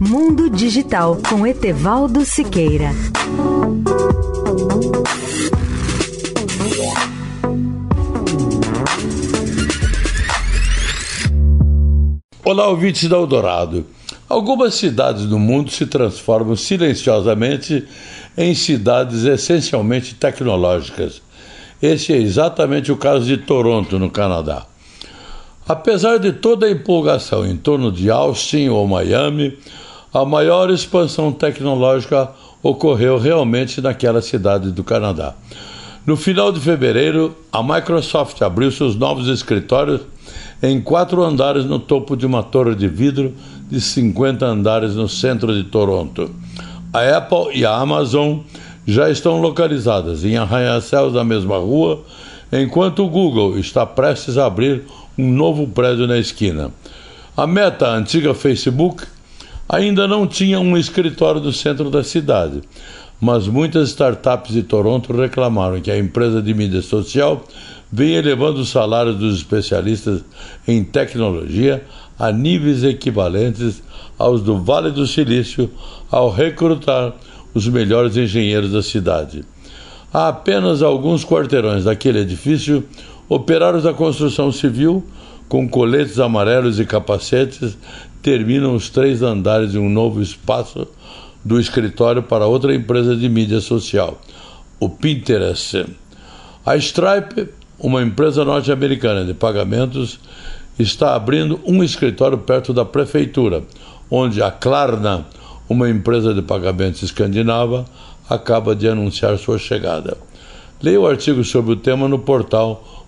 Mundo Digital com Etevaldo Siqueira. Olá, ouvintes da Eldorado. Algumas cidades do mundo se transformam silenciosamente em cidades essencialmente tecnológicas. Esse é exatamente o caso de Toronto, no Canadá. Apesar de toda a empolgação em torno de Austin ou Miami, a maior expansão tecnológica ocorreu realmente naquela cidade do Canadá. No final de fevereiro, a Microsoft abriu seus novos escritórios em quatro andares no topo de uma torre de vidro de 50 andares no centro de Toronto. A Apple e a Amazon já estão localizadas em arranha-céus da mesma rua, enquanto o Google está prestes a abrir um novo prédio na esquina. A Meta, a antiga Facebook, ainda não tinha um escritório no centro da cidade, mas muitas startups de Toronto reclamaram que a empresa de mídia social vem elevando os salários dos especialistas em tecnologia a níveis equivalentes aos do Vale do Silício ao recrutar os melhores engenheiros da cidade. Há apenas alguns quarteirões daquele edifício, operários da construção civil, com coletes amarelos e capacetes, terminam os três andares de um novo espaço do escritório para outra empresa de mídia social, o Pinterest. A Stripe, uma empresa norte-americana de pagamentos, está abrindo um escritório perto da prefeitura, onde a Klarna, uma empresa de pagamentos escandinava, acaba de anunciar sua chegada. Leia o artigo sobre o tema no portal